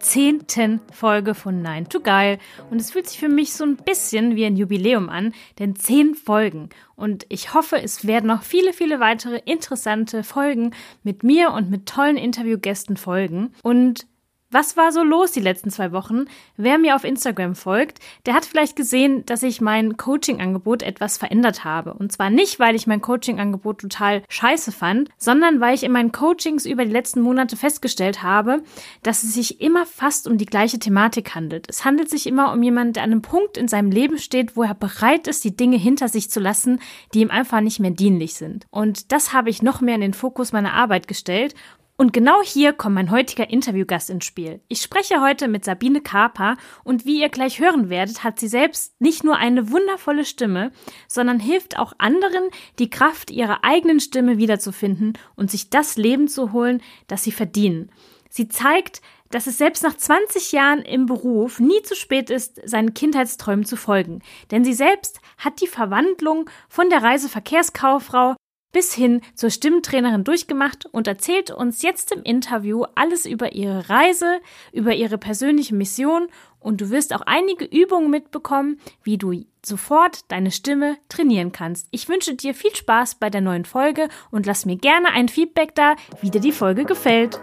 zehnten Folge von Nine to Geil. Und es fühlt sich für mich so ein bisschen wie ein Jubiläum an, denn zehn Folgen. Und ich hoffe, es werden noch viele, viele weitere interessante Folgen mit mir und mit tollen Interviewgästen folgen. Und was war so los die letzten zwei Wochen? Wer mir auf Instagram folgt, der hat vielleicht gesehen, dass ich mein Coaching-Angebot etwas verändert habe. Und zwar nicht, weil ich mein Coaching-Angebot total scheiße fand, sondern weil ich in meinen Coachings über die letzten Monate festgestellt habe, dass es sich immer fast um die gleiche Thematik handelt. Es handelt sich immer um jemanden, der an einem Punkt in seinem Leben steht, wo er bereit ist, die Dinge hinter sich zu lassen, die ihm einfach nicht mehr dienlich sind. Und das habe ich noch mehr in den Fokus meiner Arbeit gestellt und genau hier kommt mein heutiger Interviewgast ins Spiel. Ich spreche heute mit Sabine Karper und wie ihr gleich hören werdet, hat sie selbst nicht nur eine wundervolle Stimme, sondern hilft auch anderen, die Kraft ihrer eigenen Stimme wiederzufinden und sich das Leben zu holen, das sie verdienen. Sie zeigt, dass es selbst nach 20 Jahren im Beruf nie zu spät ist, seinen Kindheitsträumen zu folgen. Denn sie selbst hat die Verwandlung von der Reiseverkehrskauffrau bis hin zur Stimmtrainerin durchgemacht und erzählt uns jetzt im Interview alles über ihre Reise, über ihre persönliche Mission und du wirst auch einige Übungen mitbekommen, wie du sofort deine Stimme trainieren kannst. Ich wünsche dir viel Spaß bei der neuen Folge und lass mir gerne ein Feedback da, wie dir die Folge gefällt.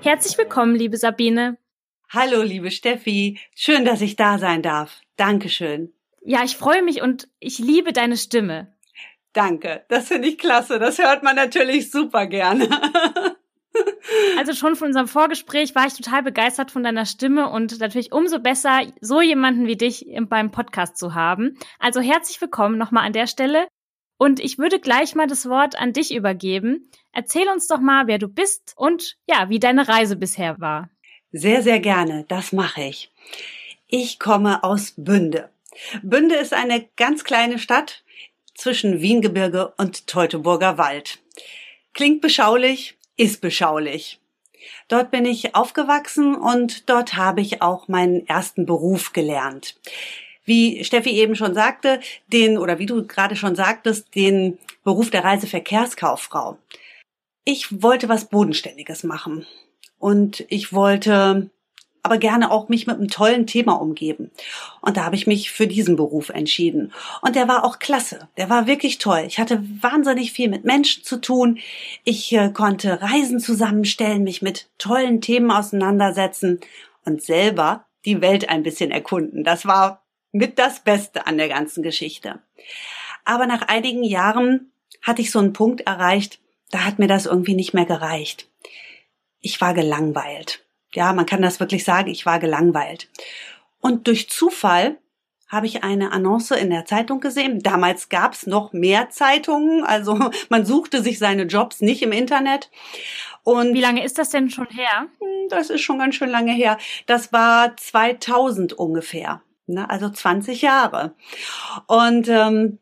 Herzlich willkommen, liebe Sabine. Hallo, liebe Steffi. Schön, dass ich da sein darf. Dankeschön. Ja, ich freue mich und ich liebe deine Stimme. Danke, das finde ich klasse. Das hört man natürlich super gerne. Also schon von unserem Vorgespräch war ich total begeistert von deiner Stimme und natürlich umso besser, so jemanden wie dich beim Podcast zu haben. Also herzlich willkommen nochmal an der Stelle. Und ich würde gleich mal das Wort an dich übergeben. Erzähl uns doch mal, wer du bist und ja, wie deine Reise bisher war. Sehr, sehr gerne. Das mache ich. Ich komme aus Bünde. Bünde ist eine ganz kleine Stadt zwischen Wiengebirge und Teutoburger Wald. Klingt beschaulich, ist beschaulich. Dort bin ich aufgewachsen und dort habe ich auch meinen ersten Beruf gelernt. Wie Steffi eben schon sagte, den, oder wie du gerade schon sagtest, den Beruf der Reiseverkehrskauffrau. Ich wollte was Bodenständiges machen. Und ich wollte aber gerne auch mich mit einem tollen Thema umgeben. Und da habe ich mich für diesen Beruf entschieden. Und der war auch klasse. Der war wirklich toll. Ich hatte wahnsinnig viel mit Menschen zu tun. Ich äh, konnte Reisen zusammenstellen, mich mit tollen Themen auseinandersetzen und selber die Welt ein bisschen erkunden. Das war mit das Beste an der ganzen Geschichte. Aber nach einigen Jahren hatte ich so einen Punkt erreicht, da hat mir das irgendwie nicht mehr gereicht. Ich war gelangweilt. Ja, man kann das wirklich sagen, ich war gelangweilt. Und durch Zufall habe ich eine Annonce in der Zeitung gesehen. Damals gab es noch mehr Zeitungen, also man suchte sich seine Jobs nicht im Internet. Und wie lange ist das denn schon her? Hm, das ist schon ganz schön lange her. Das war 2000 ungefähr, ne? also 20 Jahre. Und ähm,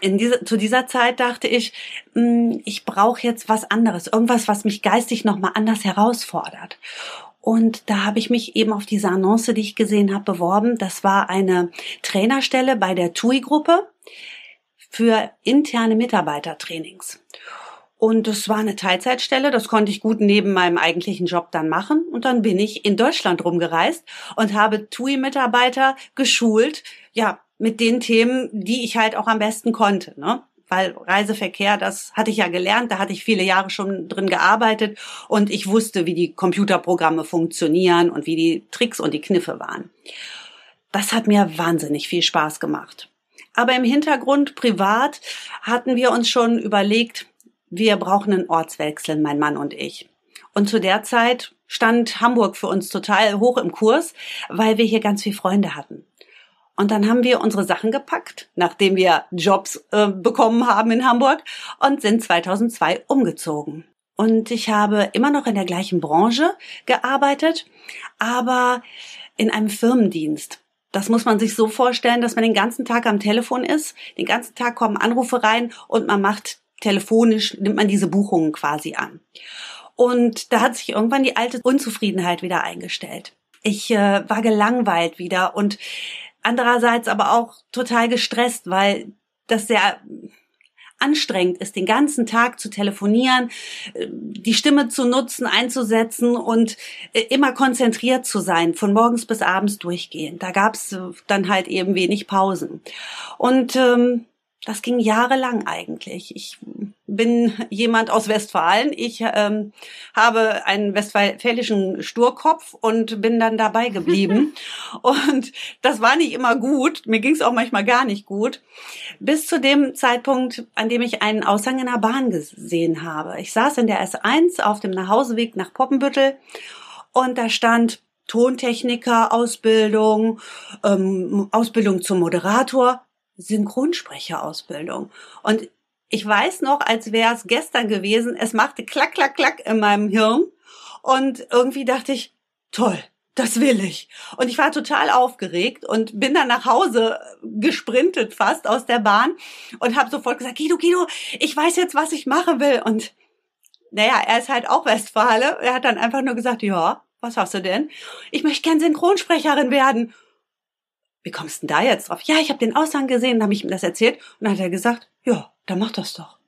in diese, zu dieser Zeit dachte ich, mh, hm, ich brauche jetzt was anderes, irgendwas, was mich geistig nochmal anders herausfordert. Und da habe ich mich eben auf diese Annonce, die ich gesehen habe, beworben. Das war eine Trainerstelle bei der TUI-Gruppe für interne Mitarbeitertrainings. Und es war eine Teilzeitstelle, das konnte ich gut neben meinem eigentlichen Job dann machen. Und dann bin ich in Deutschland rumgereist und habe TUI-Mitarbeiter geschult, ja, mit den Themen, die ich halt auch am besten konnte. Ne? Weil Reiseverkehr, das hatte ich ja gelernt, da hatte ich viele Jahre schon drin gearbeitet und ich wusste, wie die Computerprogramme funktionieren und wie die Tricks und die Kniffe waren. Das hat mir wahnsinnig viel Spaß gemacht. Aber im Hintergrund privat hatten wir uns schon überlegt, wir brauchen einen Ortswechsel, mein Mann und ich. Und zu der Zeit stand Hamburg für uns total hoch im Kurs, weil wir hier ganz viele Freunde hatten. Und dann haben wir unsere Sachen gepackt, nachdem wir Jobs äh, bekommen haben in Hamburg und sind 2002 umgezogen. Und ich habe immer noch in der gleichen Branche gearbeitet, aber in einem Firmendienst. Das muss man sich so vorstellen, dass man den ganzen Tag am Telefon ist, den ganzen Tag kommen Anrufe rein und man macht telefonisch nimmt man diese Buchungen quasi an. Und da hat sich irgendwann die alte Unzufriedenheit wieder eingestellt. Ich äh, war gelangweilt wieder und andererseits aber auch total gestresst, weil das sehr anstrengend ist, den ganzen Tag zu telefonieren, äh, die Stimme zu nutzen, einzusetzen und äh, immer konzentriert zu sein, von morgens bis abends durchgehend. Da gab's äh, dann halt eben wenig Pausen. Und ähm, das ging jahrelang eigentlich. Ich bin jemand aus Westfalen. Ich ähm, habe einen westfälischen Sturkopf und bin dann dabei geblieben. und das war nicht immer gut. Mir ging es auch manchmal gar nicht gut. Bis zu dem Zeitpunkt, an dem ich einen Aushang in der Bahn gesehen habe. Ich saß in der S1 auf dem Nachhauseweg nach Poppenbüttel und da stand Tontechniker, Ausbildung, ähm, Ausbildung zum Moderator Synchronsprecherausbildung. Und ich weiß noch, als wäre es gestern gewesen, es machte klack, klack, klack in meinem Hirn. Und irgendwie dachte ich, toll, das will ich. Und ich war total aufgeregt und bin dann nach Hause gesprintet fast aus der Bahn und habe sofort gesagt, Guido, Guido, ich weiß jetzt, was ich machen will. Und naja, er ist halt auch Westfale. Er hat dann einfach nur gesagt, ja, was hast du denn? Ich möchte gern Synchronsprecherin werden wie kommst du denn da jetzt drauf? Ja, ich habe den Aushang gesehen, dann habe ich ihm das erzählt und dann hat er gesagt, ja, dann mach das doch.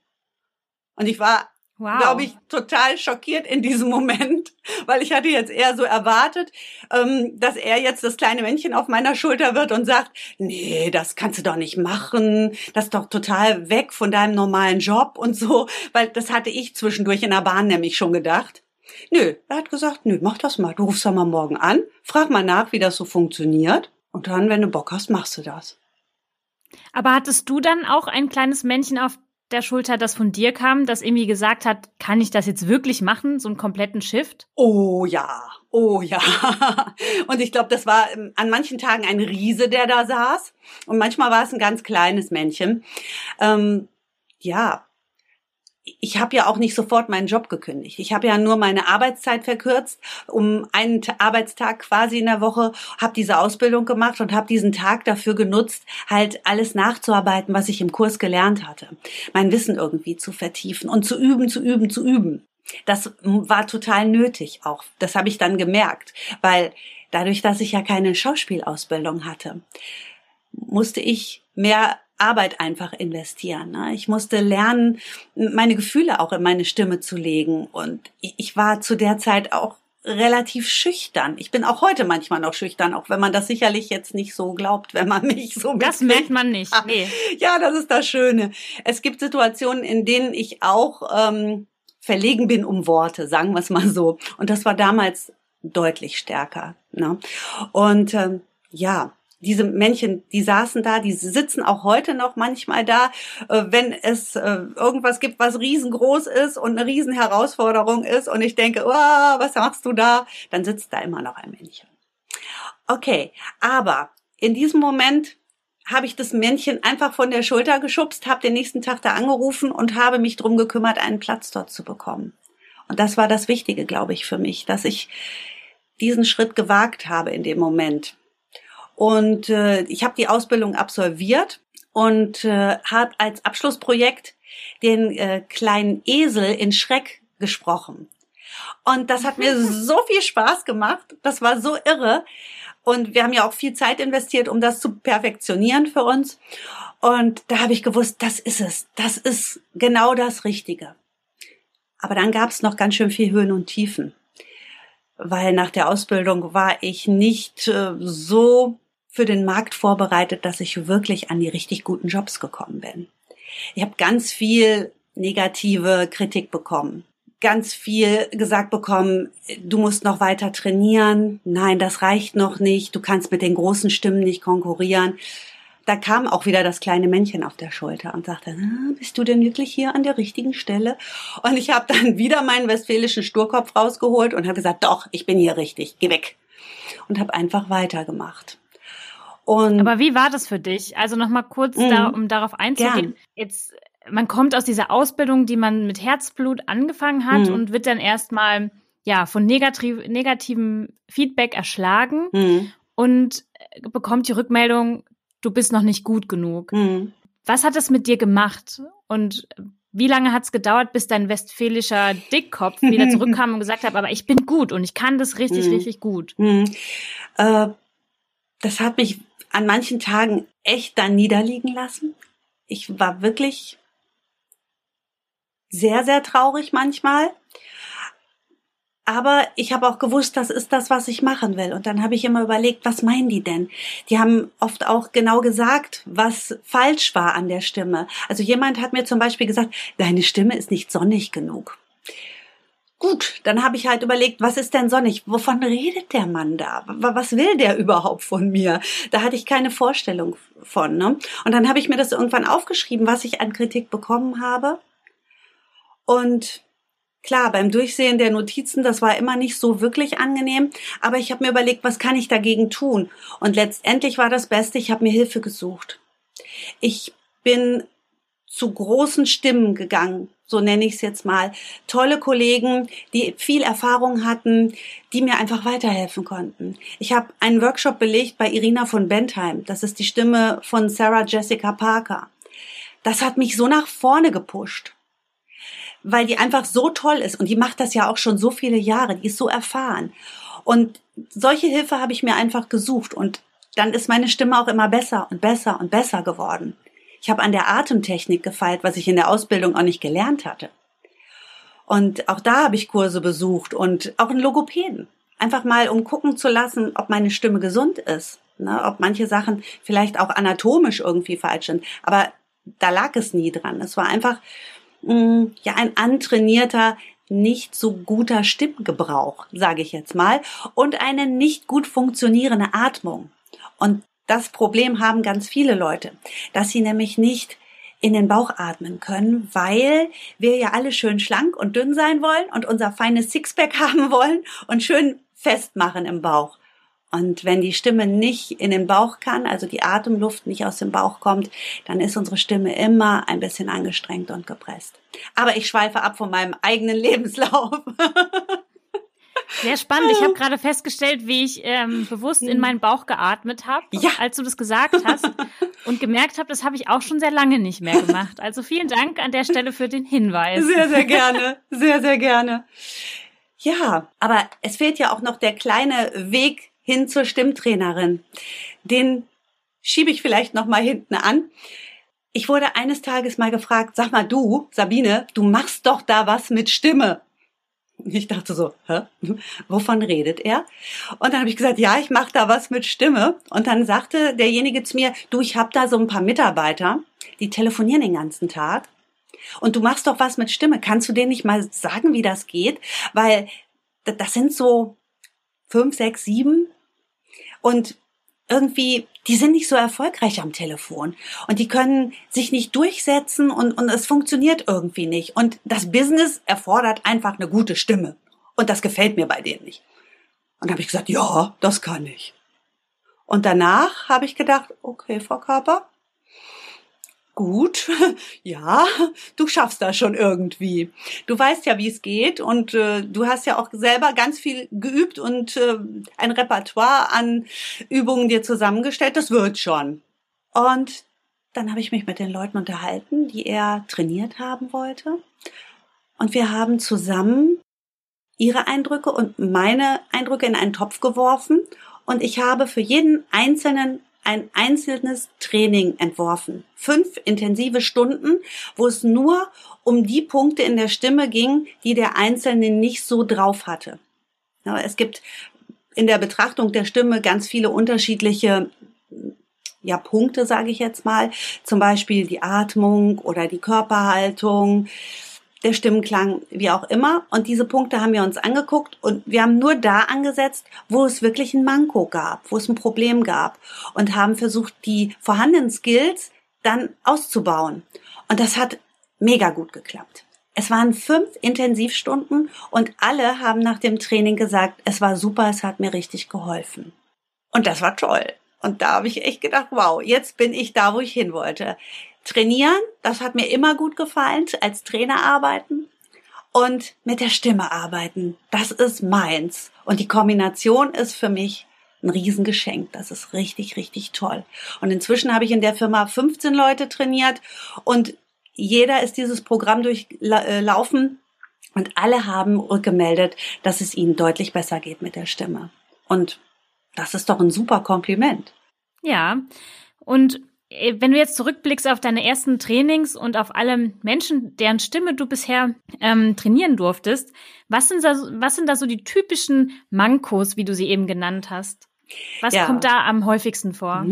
Und ich war, wow. glaube ich, total schockiert in diesem Moment, weil ich hatte jetzt eher so erwartet, ähm, dass er jetzt das kleine Männchen auf meiner Schulter wird und sagt, nee, das kannst du doch nicht machen, das ist doch total weg von deinem normalen Job und so, weil das hatte ich zwischendurch in der Bahn nämlich schon gedacht. Nö, er hat gesagt, nö, mach das mal. Du rufst doch mal morgen an, frag mal nach, wie das so funktioniert. Und dann, wenn du Bock hast, machst du das. Aber hattest du dann auch ein kleines Männchen auf der Schulter, das von dir kam, das irgendwie gesagt hat, kann ich das jetzt wirklich machen, so einen kompletten Shift? Oh ja, oh ja. Und ich glaube, das war ähm, an manchen Tagen ein Riese, der da saß. Und manchmal war es ein ganz kleines Männchen. Ähm, ja, ich habe ja auch nicht sofort meinen Job gekündigt. Ich habe ja nur meine Arbeitszeit verkürzt um einen Arbeitstag quasi in der Woche, habe diese Ausbildung gemacht und habe diesen Tag dafür genutzt, halt alles nachzuarbeiten, was ich im Kurs gelernt hatte. Mein Wissen irgendwie zu vertiefen und zu üben, zu üben, zu üben. Das war total nötig auch. Das habe ich dann gemerkt, weil dadurch, dass ich ja keine Schauspielausbildung hatte, musste ich mehr Arbeit einfach investieren. Ne? Ich musste lernen, meine Gefühle auch in meine Stimme zu legen. Und ich war zu der Zeit auch relativ schüchtern. Ich bin auch heute manchmal noch schüchtern, auch wenn man das sicherlich jetzt nicht so glaubt, wenn man mich so Das merkt man nicht. Nee. Ja, das ist das Schöne. Es gibt Situationen, in denen ich auch ähm, verlegen bin um Worte, sagen wir es mal so. Und das war damals deutlich stärker. Ne? Und ähm, ja, diese Männchen, die saßen da, die sitzen auch heute noch manchmal da, äh, wenn es äh, irgendwas gibt, was riesengroß ist und eine Riesenherausforderung ist und ich denke, oh, was machst du da? Dann sitzt da immer noch ein Männchen. Okay, aber in diesem Moment habe ich das Männchen einfach von der Schulter geschubst, habe den nächsten Tag da angerufen und habe mich drum gekümmert, einen Platz dort zu bekommen. Und das war das Wichtige, glaube ich, für mich, dass ich diesen Schritt gewagt habe in dem Moment. Und äh, ich habe die Ausbildung absolviert und äh, habe als Abschlussprojekt den äh, kleinen Esel in Schreck gesprochen. Und das hat mir so viel Spaß gemacht. Das war so irre. Und wir haben ja auch viel Zeit investiert, um das zu perfektionieren für uns. Und da habe ich gewusst, das ist es. Das ist genau das Richtige. Aber dann gab es noch ganz schön viel Höhen und Tiefen. Weil nach der Ausbildung war ich nicht äh, so für den Markt vorbereitet, dass ich wirklich an die richtig guten Jobs gekommen bin. Ich habe ganz viel negative Kritik bekommen. Ganz viel gesagt bekommen, du musst noch weiter trainieren. Nein, das reicht noch nicht. Du kannst mit den großen Stimmen nicht konkurrieren. Da kam auch wieder das kleine Männchen auf der Schulter und sagte, ah, bist du denn wirklich hier an der richtigen Stelle? Und ich habe dann wieder meinen westfälischen Sturkopf rausgeholt und habe gesagt, doch, ich bin hier richtig, geh weg. Und habe einfach weitergemacht. Und Aber wie war das für dich? Also nochmal kurz, mhm. da, um darauf einzugehen. Gern. Jetzt, man kommt aus dieser Ausbildung, die man mit Herzblut angefangen hat mhm. und wird dann erstmal ja von negativ, negativem Feedback erschlagen mhm. und bekommt die Rückmeldung, du bist noch nicht gut genug. Mhm. Was hat das mit dir gemacht? Und Wie lange hat es gedauert, bis dein westfälischer Dickkopf wieder zurückkam und gesagt hat, aber ich bin gut und ich kann das richtig, mhm. richtig gut? Mhm. Äh, das hat mich an manchen Tagen echt da niederliegen lassen. Ich war wirklich sehr, sehr traurig manchmal. Aber ich habe auch gewusst, das ist das, was ich machen will. Und dann habe ich immer überlegt, was meinen die denn? Die haben oft auch genau gesagt, was falsch war an der Stimme. Also jemand hat mir zum Beispiel gesagt, deine Stimme ist nicht sonnig genug. Gut, dann habe ich halt überlegt, was ist denn sonnig? Wovon redet der Mann da? Was will der überhaupt von mir? Da hatte ich keine Vorstellung von. Ne? Und dann habe ich mir das irgendwann aufgeschrieben, was ich an Kritik bekommen habe. Und Klar, beim Durchsehen der Notizen, das war immer nicht so wirklich angenehm, aber ich habe mir überlegt, was kann ich dagegen tun? Und letztendlich war das Beste, ich habe mir Hilfe gesucht. Ich bin zu großen Stimmen gegangen, so nenne ich es jetzt mal. Tolle Kollegen, die viel Erfahrung hatten, die mir einfach weiterhelfen konnten. Ich habe einen Workshop belegt bei Irina von Bentheim. Das ist die Stimme von Sarah Jessica Parker. Das hat mich so nach vorne gepusht weil die einfach so toll ist und die macht das ja auch schon so viele Jahre, die ist so erfahren. Und solche Hilfe habe ich mir einfach gesucht und dann ist meine Stimme auch immer besser und besser und besser geworden. Ich habe an der Atemtechnik gefeilt, was ich in der Ausbildung auch nicht gelernt hatte. Und auch da habe ich Kurse besucht und auch einen Logopäden. Einfach mal, um gucken zu lassen, ob meine Stimme gesund ist. Ne, ob manche Sachen vielleicht auch anatomisch irgendwie falsch sind. Aber da lag es nie dran. Es war einfach mh, ja ein antrainierter, nicht so guter Stimmgebrauch, sage ich jetzt mal, und eine nicht gut funktionierende Atmung. Und das Problem haben ganz viele Leute, dass sie nämlich nicht in den Bauch atmen können, weil wir ja alle schön schlank und dünn sein wollen und unser feines Sixpack haben wollen und schön festmachen im Bauch. Und wenn die Stimme nicht in den Bauch kann, also die Atemluft nicht aus dem Bauch kommt, dann ist unsere Stimme immer ein bisschen angestrengt und gepresst. Aber ich schweife ab von meinem eigenen Lebenslauf. Sehr spannend. Ich habe gerade festgestellt, wie ich ähm, bewusst in meinen Bauch geatmet habe, ja. als du das gesagt hast und gemerkt habe, das habe ich auch schon sehr lange nicht mehr gemacht. Also vielen Dank an der Stelle für den Hinweis. Sehr, sehr gerne. Sehr, sehr gerne. Ja, aber es fehlt ja auch noch der kleine Weg hin zur Stimmtrainerin. Den schiebe ich vielleicht noch mal hinten an. Ich wurde eines Tages mal gefragt, sag mal du, Sabine, du machst doch da was mit Stimme. Ich dachte so, hä? wovon redet er? Und dann habe ich gesagt, ja, ich mache da was mit Stimme. Und dann sagte derjenige zu mir, du, ich habe da so ein paar Mitarbeiter, die telefonieren den ganzen Tag. Und du machst doch was mit Stimme. Kannst du denen nicht mal sagen, wie das geht? Weil das sind so fünf, sechs, sieben. Und irgendwie, die sind nicht so erfolgreich am Telefon und die können sich nicht durchsetzen und, und es funktioniert irgendwie nicht. Und das Business erfordert einfach eine gute Stimme. Und das gefällt mir bei denen nicht. Und da habe ich gesagt, ja, das kann ich. Und danach habe ich gedacht, okay, Frau Körper, Gut, ja, du schaffst das schon irgendwie. Du weißt ja, wie es geht und äh, du hast ja auch selber ganz viel geübt und äh, ein Repertoire an Übungen dir zusammengestellt. Das wird schon. Und dann habe ich mich mit den Leuten unterhalten, die er trainiert haben wollte. Und wir haben zusammen ihre Eindrücke und meine Eindrücke in einen Topf geworfen. Und ich habe für jeden einzelnen ein einzelnes Training entworfen. Fünf intensive Stunden, wo es nur um die Punkte in der Stimme ging, die der Einzelne nicht so drauf hatte. Es gibt in der Betrachtung der Stimme ganz viele unterschiedliche ja, Punkte, sage ich jetzt mal. Zum Beispiel die Atmung oder die Körperhaltung, der Stimmklang, wie auch immer. Und diese Punkte haben wir uns angeguckt und wir haben nur da angesetzt, wo es wirklich ein Manko gab, wo es ein Problem gab und haben versucht, die vorhandenen Skills dann auszubauen. Und das hat mega gut geklappt. Es waren fünf Intensivstunden und alle haben nach dem Training gesagt, es war super, es hat mir richtig geholfen. Und das war toll. Und da habe ich echt gedacht, wow, jetzt bin ich da, wo ich hin wollte. Trainieren, das hat mir immer gut gefallen, als Trainer arbeiten und mit der Stimme arbeiten. Das ist meins. Und die Kombination ist für mich ein Riesengeschenk. Das ist richtig, richtig toll. Und inzwischen habe ich in der Firma 15 Leute trainiert und jeder ist dieses Programm durchlaufen und alle haben rückgemeldet, dass es ihnen deutlich besser geht mit der Stimme. Und das ist doch ein super Kompliment. Ja. Und wenn du jetzt zurückblickst auf deine ersten Trainings und auf alle Menschen, deren Stimme du bisher ähm, trainieren durftest, was sind, da, was sind da so die typischen Mankos, wie du sie eben genannt hast? Was ja. kommt da am häufigsten vor?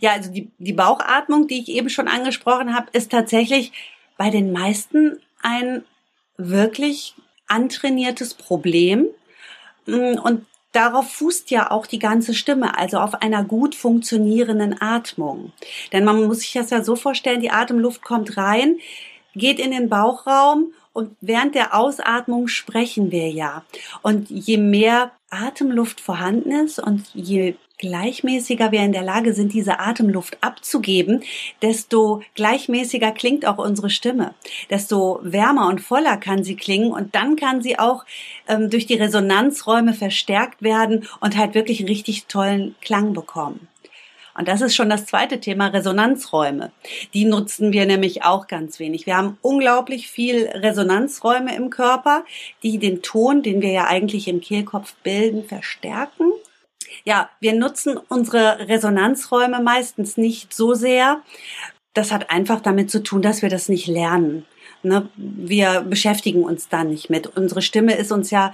Ja, also die, die Bauchatmung, die ich eben schon angesprochen habe, ist tatsächlich bei den meisten ein wirklich antrainiertes Problem. Und darauf fußt ja auch die ganze Stimme, also auf einer gut funktionierenden Atmung. Denn man muss sich das ja so vorstellen, die Atemluft kommt rein, geht in den Bauchraum und während der Ausatmung sprechen wir ja. Und je mehr Atemluft vorhanden ist und je gleichmäßiger wir in der Lage sind, diese Atemluft abzugeben, desto gleichmäßiger klingt auch unsere Stimme, desto wärmer und voller kann sie klingen und dann kann sie auch ähm, durch die Resonanzräume verstärkt werden und halt wirklich einen richtig tollen Klang bekommen. Und das ist schon das zweite Thema, Resonanzräume. Die nutzen wir nämlich auch ganz wenig. Wir haben unglaublich viel Resonanzräume im Körper, die den Ton, den wir ja eigentlich im Kehlkopf bilden, verstärken. Ja, wir nutzen unsere Resonanzräume meistens nicht so sehr. Das hat einfach damit zu tun, dass wir das nicht lernen. Ne? Wir beschäftigen uns da nicht mit. Unsere Stimme ist uns ja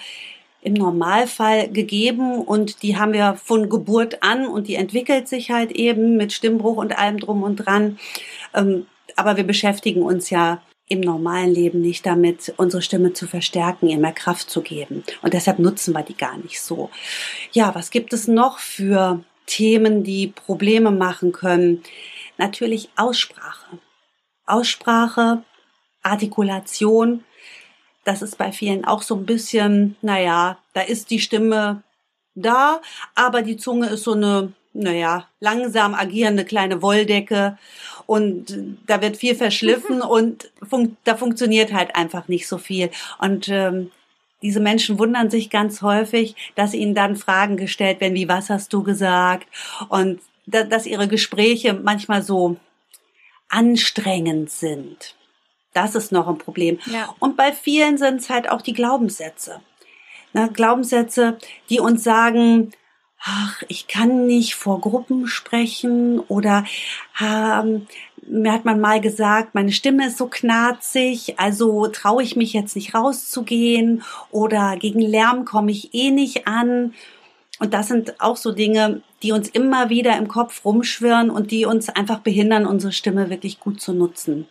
im Normalfall gegeben und die haben wir von Geburt an und die entwickelt sich halt eben mit Stimmbruch und allem drum und dran. Ähm, aber wir beschäftigen uns ja im normalen Leben nicht damit, unsere Stimme zu verstärken, ihr mehr Kraft zu geben. Und deshalb nutzen wir die gar nicht so. Ja, was gibt es noch für Themen, die Probleme machen können? Natürlich Aussprache. Aussprache, Artikulation, das ist bei vielen auch so ein bisschen, naja, da ist die Stimme da, aber die Zunge ist so eine, naja, langsam agierende kleine Wolldecke und da wird viel verschliffen und fun da funktioniert halt einfach nicht so viel. Und ähm, diese Menschen wundern sich ganz häufig, dass ihnen dann Fragen gestellt werden, wie was hast du gesagt? Und da, dass ihre Gespräche manchmal so anstrengend sind. Das ist noch ein Problem. Ja. Und bei vielen sind es halt auch die Glaubenssätze. Ne, Glaubenssätze, die uns sagen, ach, ich kann nicht vor Gruppen sprechen oder ähm, mir hat man mal gesagt, meine Stimme ist so knarzig, also traue ich mich jetzt nicht rauszugehen oder gegen Lärm komme ich eh nicht an. Und das sind auch so Dinge, die uns immer wieder im Kopf rumschwirren und die uns einfach behindern, unsere Stimme wirklich gut zu nutzen.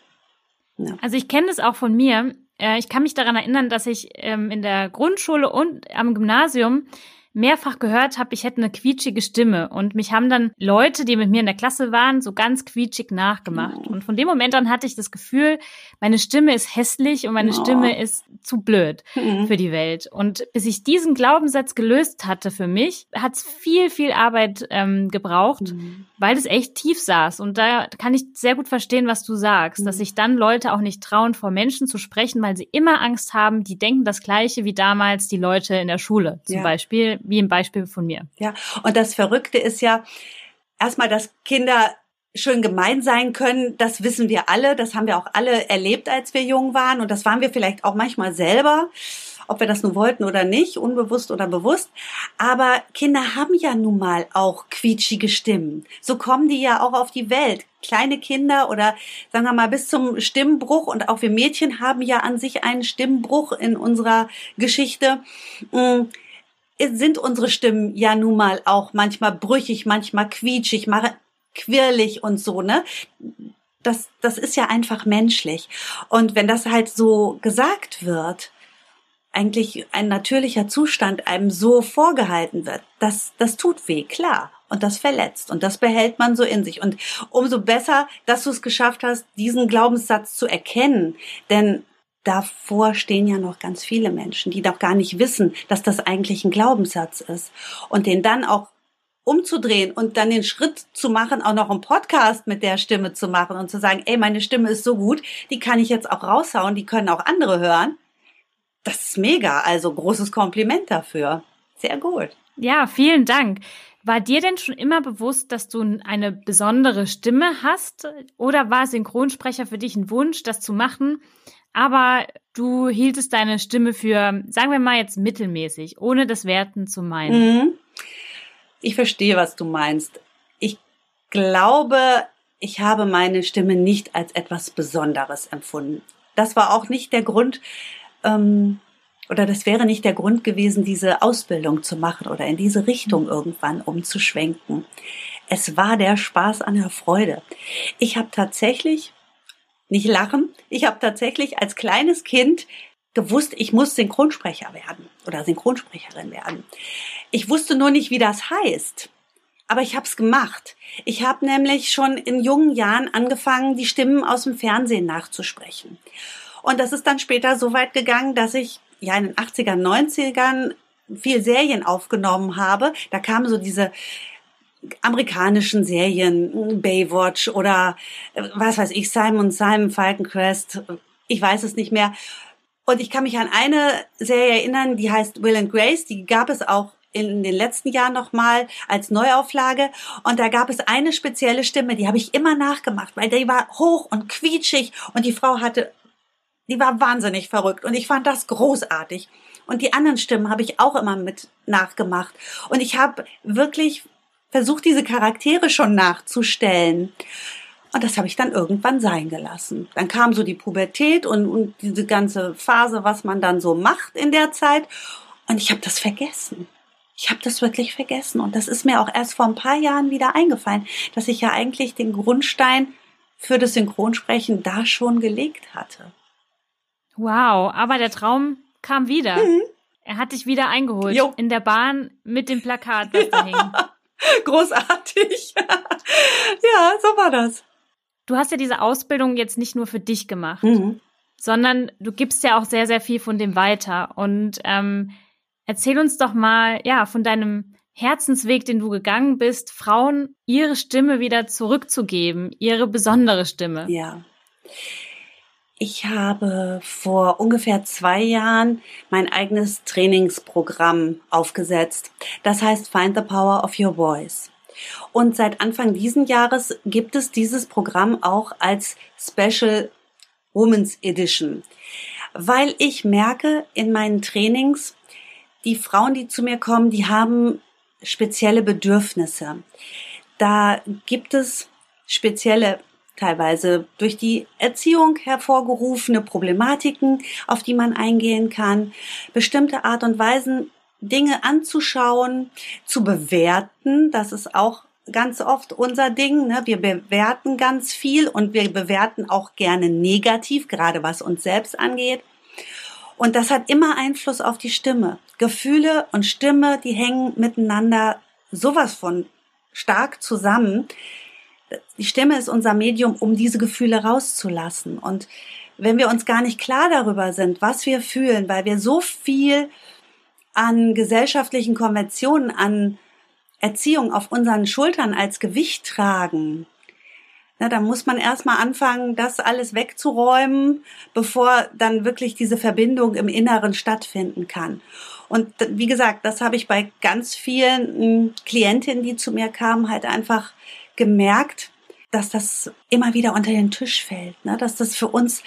Ja. Also ich kenne das auch von mir. Äh, ich kann mich daran erinnern, dass ich ähm, in der Grundschule und am Gymnasium mehrfach gehört habe, ich hätte eine quietschige Stimme. Und mich haben dann Leute, die mit mir in der Klasse waren, so ganz quietschig nachgemacht. Und von dem Moment an hatte ich das Gefühl, meine Stimme ist hässlich und meine oh. Stimme ist zu blöd mhm. für die Welt. Und bis ich diesen Glaubenssatz gelöst hatte für mich, hat es viel, viel Arbeit ähm, gebraucht, mhm. weil es echt tief saß. Und da kann ich sehr gut verstehen, was du sagst, mhm. dass sich dann Leute auch nicht trauen, vor Menschen zu sprechen, weil sie immer Angst haben, die denken das Gleiche wie damals die Leute in der Schule. Zum ja. Beispiel wie im Beispiel von mir. Ja, und das Verrückte ist ja erstmal, dass Kinder schön gemein sein können, das wissen wir alle, das haben wir auch alle erlebt, als wir jung waren und das waren wir vielleicht auch manchmal selber, ob wir das nun wollten oder nicht, unbewusst oder bewusst. Aber Kinder haben ja nun mal auch quietschige Stimmen. So kommen die ja auch auf die Welt. Kleine Kinder oder sagen wir mal bis zum Stimmbruch und auch wir Mädchen haben ja an sich einen Stimmbruch in unserer Geschichte mm, sind unsere Stimmen ja nun mal auch manchmal brüchig, manchmal quietschig, quirlig und so, ne? Das, das ist ja einfach menschlich. Und wenn das halt so gesagt wird, eigentlich ein natürlicher Zustand einem so vorgehalten wird, das, das tut weh, klar. Und das verletzt. Und das behält man so in sich. Und umso besser, dass du es geschafft hast, diesen Glaubenssatz zu erkennen. Denn davor stehen ja noch ganz viele Menschen, die doch gar nicht wissen, dass das eigentlich ein Glaubenssatz ist. Und den dann auch umzudrehen und dann den Schritt zu machen, auch noch einen Podcast mit der Stimme zu machen und zu sagen, ey, meine Stimme ist so gut, die kann ich jetzt auch raushauen, die können auch andere hören. Das ist mega. Also großes Kompliment dafür. Sehr gut. Ja, vielen Dank. War dir denn schon immer bewusst, dass du eine besondere Stimme hast? Oder war Synchronsprecher für dich ein Wunsch, das zu machen? Aber du hieltest deine Stimme für, sagen wir mal jetzt mittelmäßig, ohne das Werten zu meinen. Mhm. Ich verstehe, was du meinst. Ich glaube, ich habe meine Stimme nicht als etwas Besonderes empfunden. Das war auch nicht der Grund, ähm, oder das wäre nicht der Grund gewesen, diese Ausbildung zu machen oder in diese Richtung irgendwann umzuschwenken. Es war der Spaß an der Freude. Ich habe tatsächlich, nicht lachen, ich habe tatsächlich als kleines Kind gewusst, ich muss Synchronsprecher werden oder Synchronsprecherin werden. Ich wusste nur nicht, wie das heißt. Aber ich habe es gemacht. Ich habe nämlich schon in jungen Jahren angefangen, die Stimmen aus dem Fernsehen nachzusprechen. Und das ist dann später so weit gegangen, dass ich ja in den 80ern, 90ern viel Serien aufgenommen habe. Da kamen so diese amerikanischen Serien, Baywatch oder äh, was weiß ich, Simon Simon, Falcon Crest, ich weiß es nicht mehr. Und ich kann mich an eine Serie erinnern, die heißt Will and Grace, die gab es auch in den letzten Jahren nochmal als Neuauflage. Und da gab es eine spezielle Stimme, die habe ich immer nachgemacht, weil die war hoch und quietschig und die Frau hatte die war wahnsinnig verrückt und ich fand das großartig. Und die anderen Stimmen habe ich auch immer mit nachgemacht. Und ich habe wirklich versucht, diese Charaktere schon nachzustellen. Und das habe ich dann irgendwann sein gelassen. Dann kam so die Pubertät und, und diese ganze Phase, was man dann so macht in der Zeit. Und ich habe das vergessen. Ich habe das wirklich vergessen. Und das ist mir auch erst vor ein paar Jahren wieder eingefallen, dass ich ja eigentlich den Grundstein für das Synchronsprechen da schon gelegt hatte. Wow, aber der Traum kam wieder. Mhm. Er hat dich wieder eingeholt. Jo. In der Bahn mit dem Plakat, was da hing. Großartig. ja, so war das. Du hast ja diese Ausbildung jetzt nicht nur für dich gemacht, mhm. sondern du gibst ja auch sehr, sehr viel von dem weiter. Und ähm, erzähl uns doch mal, ja, von deinem Herzensweg, den du gegangen bist, Frauen ihre Stimme wieder zurückzugeben, ihre besondere Stimme. Ja. Ich habe vor ungefähr zwei Jahren mein eigenes Trainingsprogramm aufgesetzt. Das heißt Find the Power of Your Voice. Und seit Anfang diesen Jahres gibt es dieses Programm auch als Special Women's Edition. Weil ich merke in meinen Trainings, die Frauen, die zu mir kommen, die haben spezielle Bedürfnisse. Da gibt es spezielle teilweise durch die Erziehung hervorgerufene Problematiken, auf die man eingehen kann, bestimmte Art und Weisen, Dinge anzuschauen, zu bewerten. Das ist auch ganz oft unser Ding. Ne? Wir bewerten ganz viel und wir bewerten auch gerne negativ, gerade was uns selbst angeht. Und das hat immer Einfluss auf die Stimme. Gefühle und Stimme, die hängen miteinander sowas von stark zusammen, die Stimme ist unser Medium, um diese Gefühle rauszulassen. Und wenn wir uns gar nicht klar darüber sind, was wir fühlen, weil wir so viel an gesellschaftlichen Konventionen, an Erziehung auf unseren Schultern als Gewicht tragen, na, da muss man erstmal anfangen, das alles wegzuräumen, bevor dann wirklich diese Verbindung im Inneren stattfinden kann. Und wie gesagt, das habe ich bei ganz vielen hm, Klientinnen, die zu mir kamen, halt einfach gemerkt, dass das immer wieder unter den Tisch fällt, ne? dass das für uns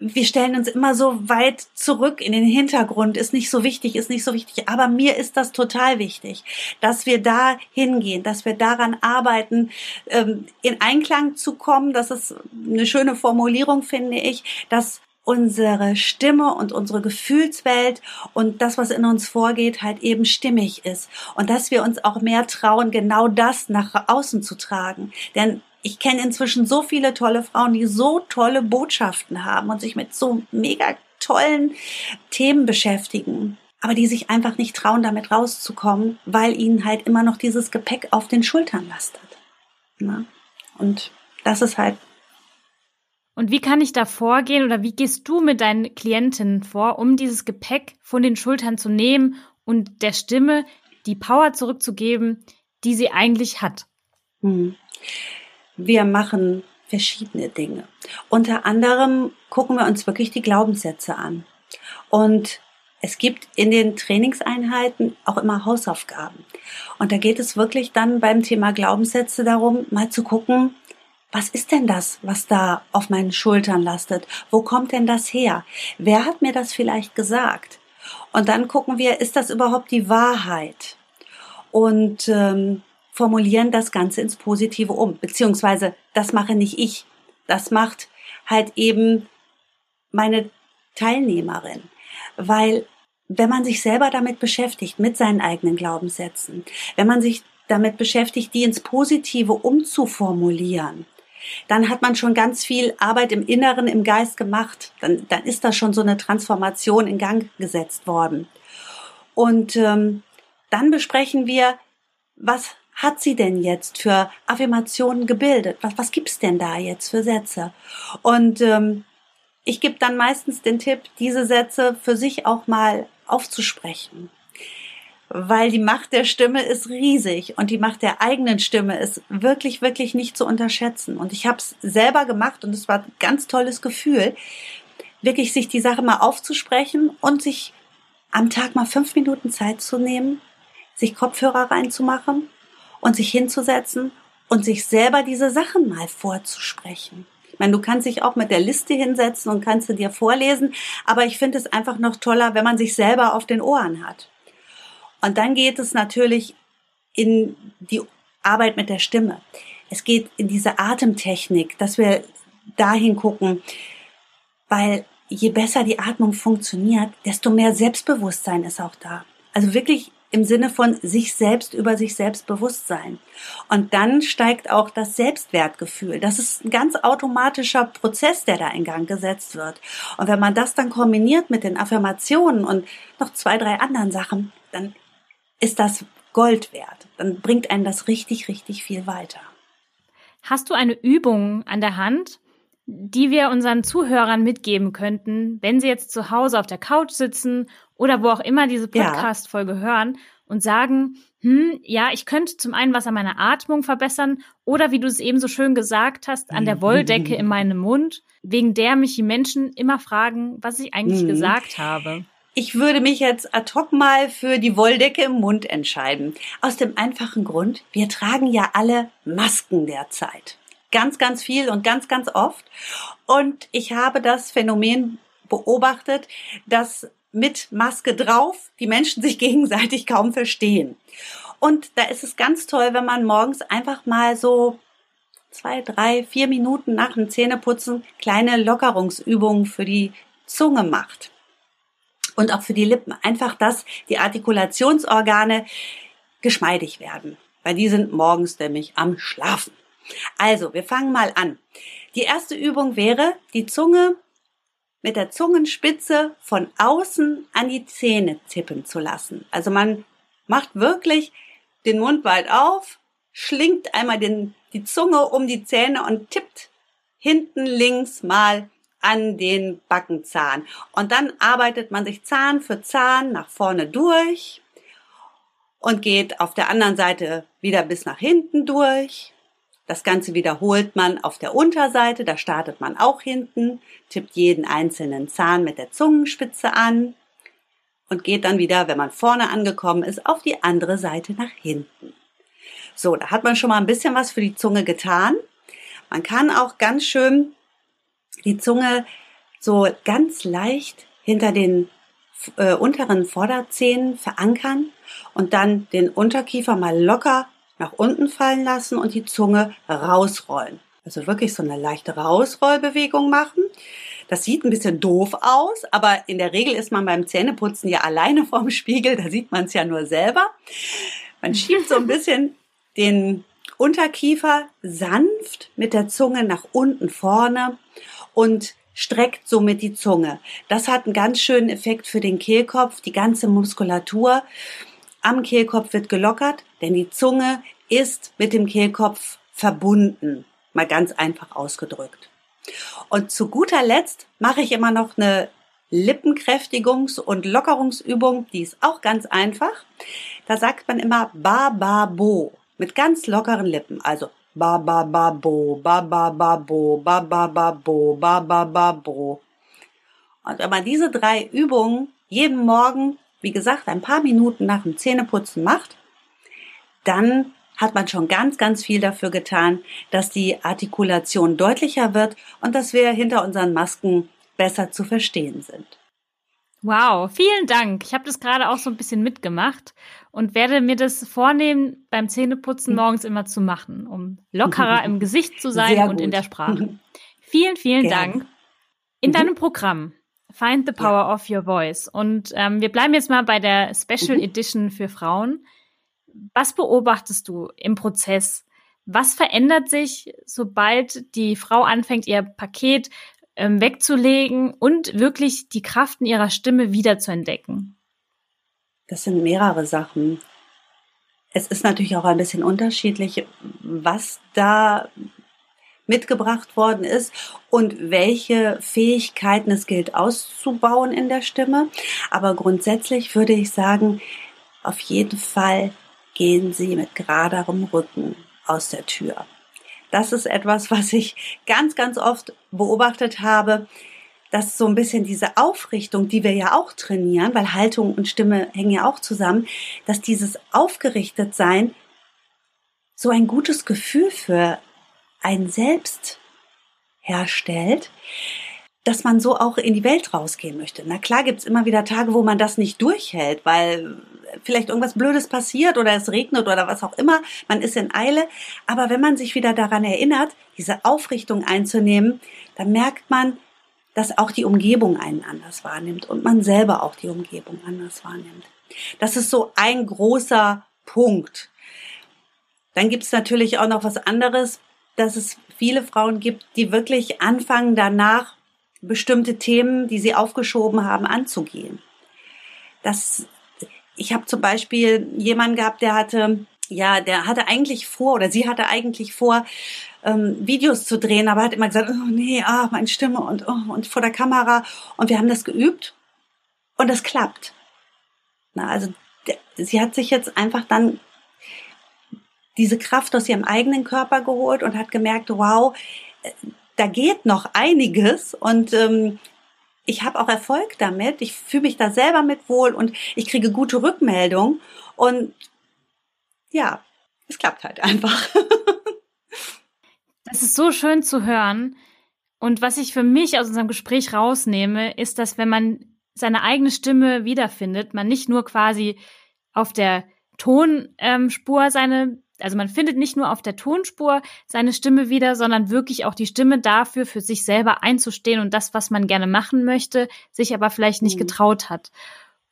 wir stellen uns immer so weit zurück in den Hintergrund, ist nicht so wichtig, ist nicht so wichtig. Aber mir ist das total wichtig, dass wir da hingehen, dass wir daran arbeiten, ähm, in Einklang zu kommen. Das ist eine schöne Formulierung, finde ich, dass unsere Stimme und unsere Gefühlswelt und das, was in uns vorgeht, halt eben stimmig ist. Und dass wir uns auch mehr trauen, genau das nach außen zu tragen. Denn ich kenne inzwischen so viele tolle Frauen, die so tolle Botschaften haben und sich mit so mega tollen Themen beschäftigen, aber die sich einfach nicht trauen, damit rauszukommen, weil ihnen halt immer noch dieses Gepäck auf den Schultern lastet. Na? Und das ist halt und wie kann ich da vorgehen oder wie gehst du mit deinen Klientinnen vor, um dieses Gepäck von den Schultern zu nehmen und der Stimme die Power zurückzugeben, die sie eigentlich hat? Hm. Wir machen verschiedene Dinge. Unter anderem gucken wir uns wirklich die Glaubenssätze an. Und es gibt in den Trainingseinheiten auch immer Hausaufgaben. Und da geht es wirklich dann beim Thema Glaubenssätze darum, mal zu gucken, was ist denn das, was da auf meinen Schultern lastet? Wo kommt denn das her? Wer hat mir das vielleicht gesagt? Und dann gucken wir, ist das überhaupt die Wahrheit? Und ähm, formulieren das Ganze ins Positive um. Beziehungsweise, das mache nicht ich. Das macht halt eben meine Teilnehmerin. Weil wenn man sich selber damit beschäftigt, mit seinen eigenen Glaubenssätzen, wenn man sich damit beschäftigt, die ins Positive umzuformulieren, dann hat man schon ganz viel Arbeit im Inneren, im Geist gemacht. Dann, dann ist da schon so eine Transformation in Gang gesetzt worden. Und ähm, dann besprechen wir, was hat sie denn jetzt für Affirmationen gebildet? Was, was gibt's denn da jetzt für Sätze? Und ähm, ich gebe dann meistens den Tipp, diese Sätze für sich auch mal aufzusprechen. Weil die Macht der Stimme ist riesig und die Macht der eigenen Stimme ist wirklich, wirklich nicht zu unterschätzen. Und ich habe es selber gemacht und es war ein ganz tolles Gefühl, wirklich sich die Sache mal aufzusprechen und sich am Tag mal fünf Minuten Zeit zu nehmen, sich Kopfhörer reinzumachen und sich hinzusetzen und sich selber diese Sachen mal vorzusprechen. Ich meine, du kannst dich auch mit der Liste hinsetzen und kannst sie dir vorlesen, aber ich finde es einfach noch toller, wenn man sich selber auf den Ohren hat. Und dann geht es natürlich in die Arbeit mit der Stimme. Es geht in diese Atemtechnik, dass wir dahin gucken, weil je besser die Atmung funktioniert, desto mehr Selbstbewusstsein ist auch da. Also wirklich im Sinne von sich selbst über sich selbst bewusst sein. Und dann steigt auch das Selbstwertgefühl. Das ist ein ganz automatischer Prozess, der da in Gang gesetzt wird. Und wenn man das dann kombiniert mit den Affirmationen und noch zwei, drei anderen Sachen, dann ist das Gold wert. Dann bringt einen das richtig, richtig viel weiter. Hast du eine Übung an der Hand, die wir unseren Zuhörern mitgeben könnten, wenn sie jetzt zu Hause auf der Couch sitzen oder wo auch immer diese Podcast-Folge ja. hören und sagen, hm, ja, ich könnte zum einen was an meiner Atmung verbessern oder wie du es eben so schön gesagt hast, an der. Wolldecke in meinem Mund, wegen der mich die Menschen immer fragen, was ich eigentlich mhm. gesagt habe. Ich würde mich jetzt ad hoc mal für die Wolldecke im Mund entscheiden. Aus dem einfachen Grund, wir tragen ja alle Masken derzeit ganz, ganz viel und ganz, ganz oft. Und ich habe das Phänomen beobachtet, dass mit Maske drauf die Menschen sich gegenseitig kaum verstehen. Und da ist es ganz toll, wenn man morgens einfach mal so zwei, drei, vier Minuten nach dem Zähneputzen kleine Lockerungsübungen für die Zunge macht. Und auch für die Lippen. Einfach, dass die Artikulationsorgane geschmeidig werden. Weil die sind morgens nämlich am Schlafen. Also, wir fangen mal an. Die erste Übung wäre, die Zunge mit der Zungenspitze von außen an die Zähne tippen zu lassen. Also man macht wirklich den Mund weit auf, schlingt einmal den, die Zunge um die Zähne und tippt hinten links mal an den Backenzahn. Und dann arbeitet man sich Zahn für Zahn nach vorne durch und geht auf der anderen Seite wieder bis nach hinten durch das Ganze wiederholt man auf der Unterseite, da startet man auch hinten, tippt jeden einzelnen Zahn mit der Zungenspitze an und geht dann wieder, wenn man vorne angekommen ist, auf die andere Seite nach hinten. So, da hat man schon mal ein bisschen was für die Zunge getan. Man kann auch ganz schön die Zunge so ganz leicht hinter den äh, unteren Vorderzähnen verankern und dann den Unterkiefer mal locker nach unten fallen lassen und die Zunge rausrollen. Also wirklich so eine leichte Rausrollbewegung machen. Das sieht ein bisschen doof aus, aber in der Regel ist man beim Zähneputzen ja alleine vorm Spiegel, da sieht man es ja nur selber. Man schiebt so ein bisschen den Unterkiefer sanft mit der Zunge nach unten vorne und streckt somit die Zunge. Das hat einen ganz schönen Effekt für den Kehlkopf. Die ganze Muskulatur am Kehlkopf wird gelockert, denn die Zunge ist mit dem Kehlkopf verbunden, mal ganz einfach ausgedrückt. Und zu guter Letzt mache ich immer noch eine Lippenkräftigungs- und Lockerungsübung, die ist auch ganz einfach. Da sagt man immer ba ba bo mit ganz lockeren Lippen, also ba ba ba bo, ba ba ba bo, ba ba ba bo, ba ba ba bo. Und wenn man diese drei Übungen jeden Morgen, wie gesagt, ein paar Minuten nach dem Zähneputzen macht, dann hat man schon ganz, ganz viel dafür getan, dass die Artikulation deutlicher wird und dass wir hinter unseren Masken besser zu verstehen sind. Wow, vielen Dank. Ich habe das gerade auch so ein bisschen mitgemacht und werde mir das vornehmen, beim Zähneputzen hm. morgens immer zu machen, um lockerer im Gesicht zu sein und in der Sprache. Vielen, vielen Gerne. Dank. In mhm. deinem Programm Find the Power ja. of Your Voice und ähm, wir bleiben jetzt mal bei der Special mhm. Edition für Frauen. Was beobachtest du im Prozess? Was verändert sich, sobald die Frau anfängt, ihr Paket ähm, wegzulegen und wirklich die Kraft in ihrer Stimme wiederzuentdecken? Das sind mehrere Sachen. Es ist natürlich auch ein bisschen unterschiedlich, was da mitgebracht worden ist und welche Fähigkeiten es gilt auszubauen in der Stimme. Aber grundsätzlich würde ich sagen, auf jeden Fall gehen Sie mit geraderem Rücken aus der Tür. Das ist etwas, was ich ganz, ganz oft beobachtet habe, dass so ein bisschen diese Aufrichtung, die wir ja auch trainieren, weil Haltung und Stimme hängen ja auch zusammen, dass dieses Aufgerichtetsein so ein gutes Gefühl für ein Selbst herstellt, dass man so auch in die Welt rausgehen möchte. Na klar gibt's immer wieder Tage, wo man das nicht durchhält, weil vielleicht irgendwas Blödes passiert oder es regnet oder was auch immer, man ist in Eile. Aber wenn man sich wieder daran erinnert, diese Aufrichtung einzunehmen, dann merkt man, dass auch die Umgebung einen anders wahrnimmt und man selber auch die Umgebung anders wahrnimmt. Das ist so ein großer Punkt. Dann gibt es natürlich auch noch was anderes, dass es viele Frauen gibt, die wirklich anfangen danach bestimmte Themen, die sie aufgeschoben haben, anzugehen. Das ich habe zum Beispiel jemanden gehabt, der hatte, ja, der hatte eigentlich vor oder sie hatte eigentlich vor, ähm, Videos zu drehen, aber hat immer gesagt, oh nee, ah, meine Stimme und, oh, und vor der Kamera. Und wir haben das geübt und das klappt. Na, also sie hat sich jetzt einfach dann diese Kraft aus ihrem eigenen Körper geholt und hat gemerkt, wow, äh, da geht noch einiges und ähm, ich habe auch Erfolg damit, ich fühle mich da selber mit wohl und ich kriege gute Rückmeldung und ja, es klappt halt einfach. das ist so schön zu hören. Und was ich für mich aus unserem Gespräch rausnehme, ist, dass wenn man seine eigene Stimme wiederfindet, man nicht nur quasi auf der Tonspur seine also man findet nicht nur auf der Tonspur seine Stimme wieder, sondern wirklich auch die Stimme dafür, für sich selber einzustehen und das, was man gerne machen möchte, sich aber vielleicht nicht mhm. getraut hat.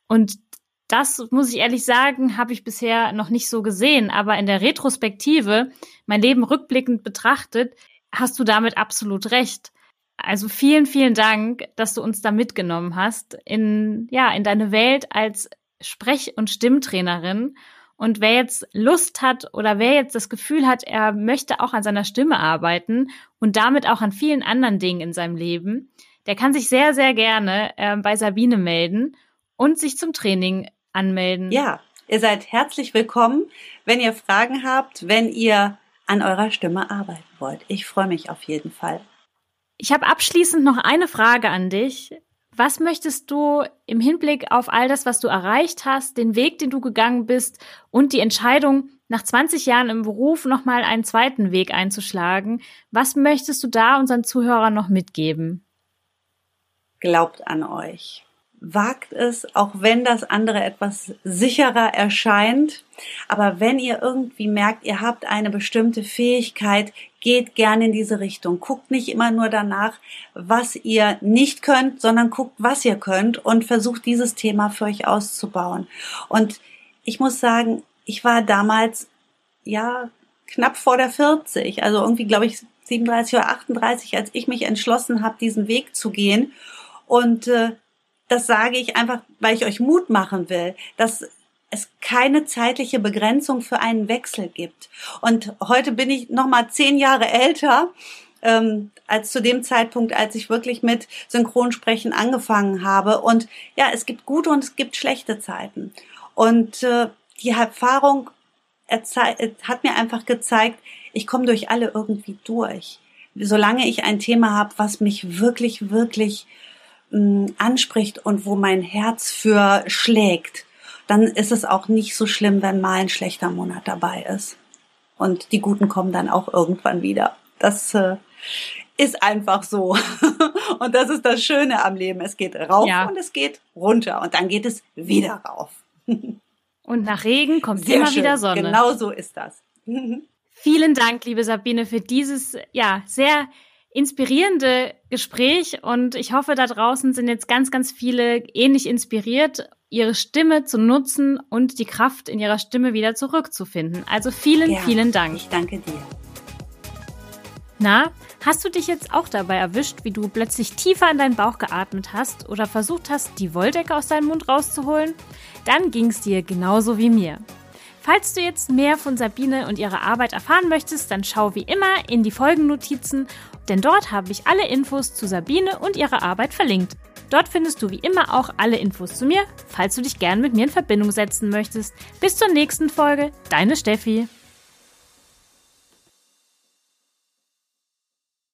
Und das muss ich ehrlich sagen, habe ich bisher noch nicht so gesehen. Aber in der Retrospektive, mein Leben rückblickend betrachtet, hast du damit absolut recht. Also vielen, vielen Dank, dass du uns da mitgenommen hast in, ja, in deine Welt als Sprech- und Stimmtrainerin und wer jetzt Lust hat oder wer jetzt das Gefühl hat, er möchte auch an seiner Stimme arbeiten und damit auch an vielen anderen Dingen in seinem Leben, der kann sich sehr, sehr gerne äh, bei Sabine melden und sich zum Training anmelden. Ja, ihr seid herzlich willkommen, wenn ihr Fragen habt, wenn ihr an eurer Stimme arbeiten wollt. Ich freue mich auf jeden Fall. Ich habe abschließend noch eine Frage an dich. Was möchtest du im Hinblick auf all das, was du erreicht hast, den Weg, den du gegangen bist und die Entscheidung, nach 20 Jahren im Beruf nochmal einen zweiten Weg einzuschlagen, was möchtest du da unseren Zuhörern noch mitgeben? Glaubt an euch wagt es, auch wenn das andere etwas sicherer erscheint. Aber wenn ihr irgendwie merkt, ihr habt eine bestimmte Fähigkeit, geht gerne in diese Richtung. Guckt nicht immer nur danach, was ihr nicht könnt, sondern guckt, was ihr könnt und versucht dieses Thema für euch auszubauen. Und ich muss sagen, ich war damals, ja, knapp vor der 40, also irgendwie, glaube ich, 37 oder 38, als ich mich entschlossen habe, diesen Weg zu gehen. Und äh, das sage ich einfach, weil ich euch Mut machen will, dass es keine zeitliche Begrenzung für einen Wechsel gibt. Und heute bin ich noch mal zehn Jahre älter ähm, als zu dem Zeitpunkt, als ich wirklich mit Synchronsprechen angefangen habe. Und ja, es gibt gute und es gibt schlechte Zeiten. Und äh, die Erfahrung hat mir einfach gezeigt, ich komme durch alle irgendwie durch. Solange ich ein Thema habe, was mich wirklich, wirklich mh, anspricht und wo mein Herz für schlägt, dann ist es auch nicht so schlimm, wenn mal ein schlechter Monat dabei ist. Und die Guten kommen dann auch irgendwann wieder. Das äh, ist einfach so. und das ist das Schöne am Leben. Es geht rauf ja. und es geht runter und dann geht es wieder rauf. und nach Regen kommt Sehr immer schön. wieder Sonne. Genau so ist das. Vielen Dank, liebe Sabine, für dieses ja sehr inspirierende Gespräch und ich hoffe, da draußen sind jetzt ganz, ganz viele ähnlich inspiriert, ihre Stimme zu nutzen und die Kraft in ihrer Stimme wieder zurückzufinden. Also vielen, ja, vielen Dank. Ich danke dir. Na, hast du dich jetzt auch dabei erwischt, wie du plötzlich tiefer in deinen Bauch geatmet hast oder versucht hast, die Wolldecke aus deinem Mund rauszuholen? Dann ging es dir genauso wie mir. Falls du jetzt mehr von Sabine und ihrer Arbeit erfahren möchtest, dann schau wie immer in die Folgennotizen, denn dort habe ich alle Infos zu Sabine und ihrer Arbeit verlinkt. Dort findest du wie immer auch alle Infos zu mir, falls du dich gern mit mir in Verbindung setzen möchtest. Bis zur nächsten Folge, deine Steffi.